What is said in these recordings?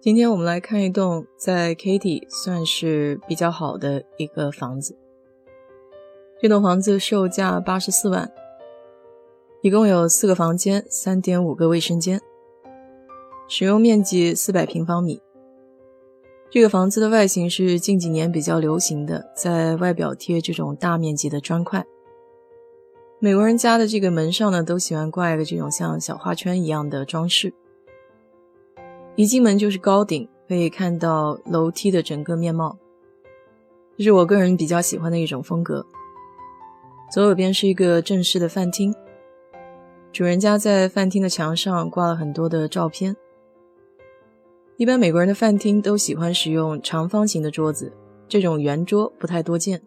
今天我们来看一栋在 Katy 算是比较好的一个房子。这栋房子售价八十四万，一共有四个房间，三点五个卫生间，使用面积四百平方米。这个房子的外形是近几年比较流行的，在外表贴这种大面积的砖块。美国人家的这个门上呢，都喜欢挂一个这种像小花圈一样的装饰。一进门就是高顶，可以看到楼梯的整个面貌，这是我个人比较喜欢的一种风格。左手边是一个正式的饭厅，主人家在饭厅的墙上挂了很多的照片。一般美国人的饭厅都喜欢使用长方形的桌子，这种圆桌不太多见。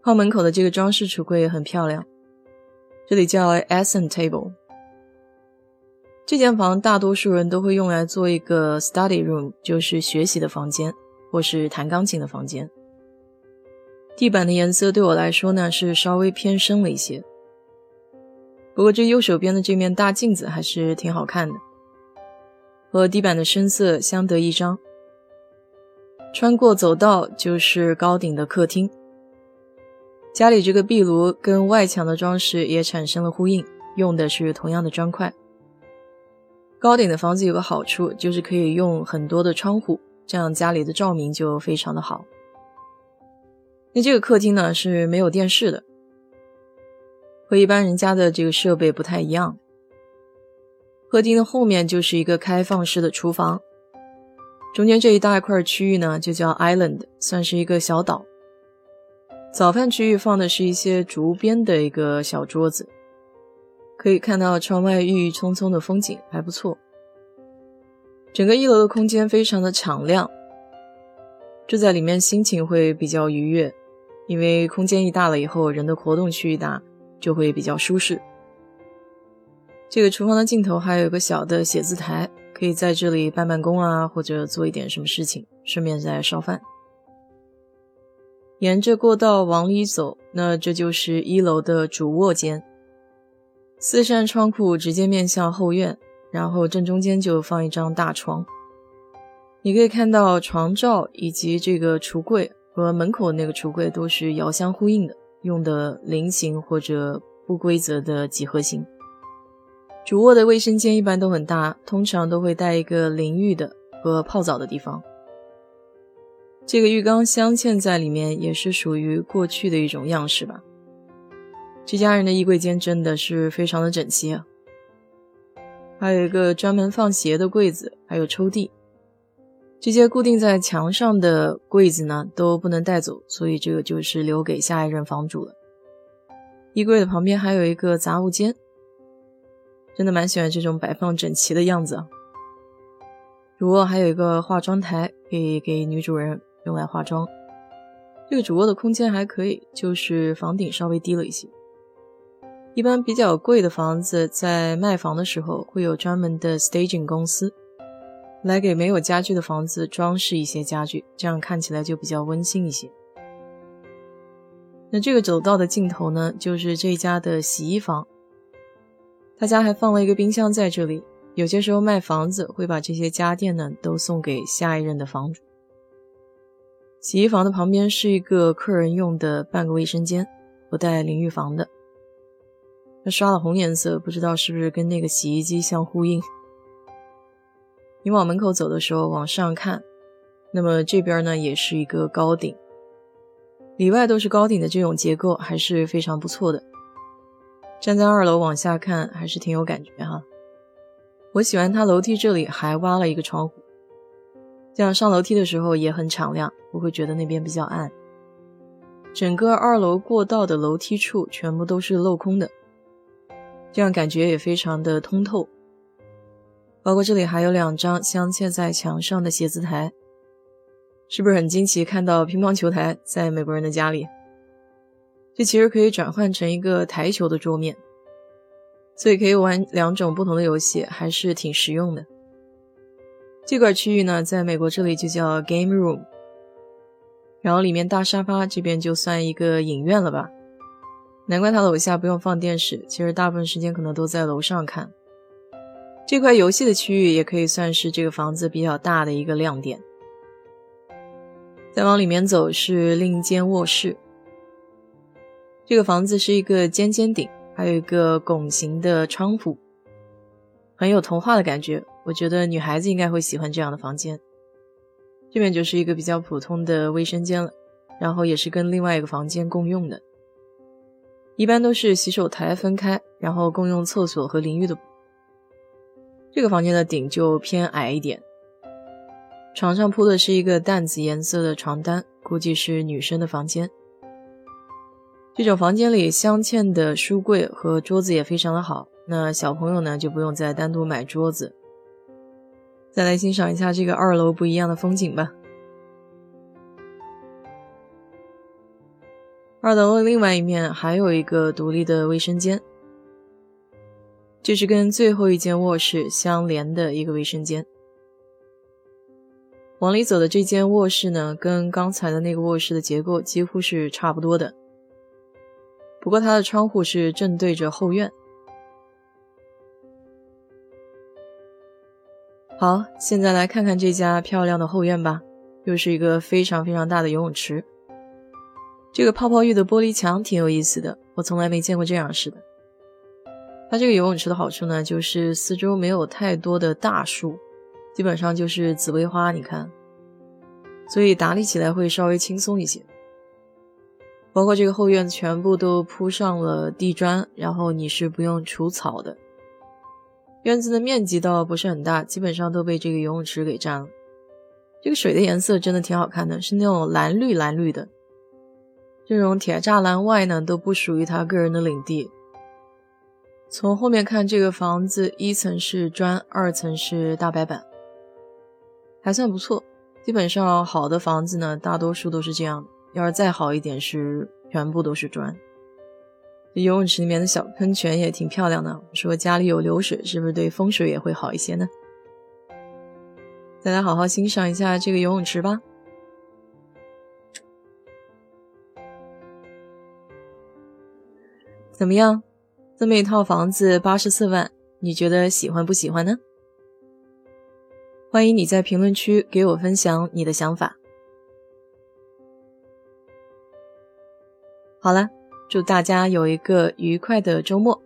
靠门口的这个装饰橱柜也很漂亮，这里叫 Essen Table。这间房大多数人都会用来做一个 study room，就是学习的房间，或是弹钢琴的房间。地板的颜色对我来说呢是稍微偏深了一些，不过这右手边的这面大镜子还是挺好看的，和地板的深色相得益彰。穿过走道就是高顶的客厅，家里这个壁炉跟外墙的装饰也产生了呼应，用的是同样的砖块。高顶的房子有个好处，就是可以用很多的窗户，这样家里的照明就非常的好。那这个客厅呢是没有电视的，和一般人家的这个设备不太一样。客厅的后面就是一个开放式的厨房，中间这一大块区域呢就叫 island，算是一个小岛。早饭区域放的是一些竹编的一个小桌子。可以看到窗外郁郁葱葱的风景还不错。整个一楼的空间非常的敞亮，住在里面心情会比较愉悦，因为空间一大了以后，人的活动区域大，就会比较舒适。这个厨房的尽头还有一个小的写字台，可以在这里办办公啊，或者做一点什么事情，顺便再烧饭。沿着过道往里走，那这就是一楼的主卧间。四扇窗户直接面向后院，然后正中间就放一张大床。你可以看到床罩以及这个橱柜和门口那个橱柜都是遥相呼应的，用的菱形或者不规则的几何形。主卧的卫生间一般都很大，通常都会带一个淋浴的和泡澡的地方。这个浴缸镶嵌在里面，也是属于过去的一种样式吧。这家人的衣柜间真的是非常的整齐啊，还有一个专门放鞋的柜子，还有抽屉。这些固定在墙上的柜子呢都不能带走，所以这个就是留给下一任房主了。衣柜的旁边还有一个杂物间，真的蛮喜欢这种摆放整齐的样子啊。主卧还有一个化妆台，可以给女主人用来化妆。这个主卧的空间还可以，就是房顶稍微低了一些。一般比较贵的房子，在卖房的时候会有专门的 staging 公司，来给没有家具的房子装饰一些家具，这样看起来就比较温馨一些。那这个走道的尽头呢，就是这家的洗衣房，他家还放了一个冰箱在这里。有些时候卖房子会把这些家电呢都送给下一任的房主。洗衣房的旁边是一个客人用的半个卫生间，不带淋浴房的。它刷了红颜色，不知道是不是跟那个洗衣机相呼应。你往门口走的时候，往上看，那么这边呢也是一个高顶，里外都是高顶的这种结构还是非常不错的。站在二楼往下看，还是挺有感觉哈。我喜欢它楼梯这里还挖了一个窗户，这样上楼梯的时候也很敞亮，不会觉得那边比较暗。整个二楼过道的楼梯处全部都是镂空的。这样感觉也非常的通透，包括这里还有两张镶嵌在墙上的写字台，是不是很惊奇？看到乒乓球台在美国人的家里，这其实可以转换成一个台球的桌面，所以可以玩两种不同的游戏，还是挺实用的。这块区域呢，在美国这里就叫 game room，然后里面大沙发这边就算一个影院了吧。难怪他楼下不用放电视，其实大部分时间可能都在楼上看。这块游戏的区域也可以算是这个房子比较大的一个亮点。再往里面走是另一间卧室。这个房子是一个尖尖顶，还有一个拱形的窗户，很有童话的感觉。我觉得女孩子应该会喜欢这样的房间。这边就是一个比较普通的卫生间了，然后也是跟另外一个房间共用的。一般都是洗手台分开，然后共用厕所和淋浴的。这个房间的顶就偏矮一点，床上铺的是一个淡紫颜色的床单，估计是女生的房间。这种房间里镶嵌的书柜和桌子也非常的好，那小朋友呢就不用再单独买桌子。再来欣赏一下这个二楼不一样的风景吧。二楼的另外一面还有一个独立的卫生间，这是跟最后一间卧室相连的一个卫生间。往里走的这间卧室呢，跟刚才的那个卧室的结构几乎是差不多的，不过它的窗户是正对着后院。好，现在来看看这家漂亮的后院吧，又是一个非常非常大的游泳池。这个泡泡浴的玻璃墙挺有意思的，我从来没见过这样式的。它这个游泳池的好处呢，就是四周没有太多的大树，基本上就是紫薇花，你看，所以打理起来会稍微轻松一些。包括这个后院全部都铺上了地砖，然后你是不用除草的。院子的面积倒不是很大，基本上都被这个游泳池给占了。这个水的颜色真的挺好看的，是那种蓝绿蓝绿的。这种铁栅栏外呢，都不属于他个人的领地。从后面看，这个房子一层是砖，二层是大白板，还算不错。基本上好的房子呢，大多数都是这样的。要是再好一点，是全部都是砖。这游泳池里面的小喷泉也挺漂亮的。说家里有流水，是不是对风水也会好一些呢？大家好好欣赏一下这个游泳池吧。怎么样，这么一套房子八十四万，你觉得喜欢不喜欢呢？欢迎你在评论区给我分享你的想法。好了，祝大家有一个愉快的周末。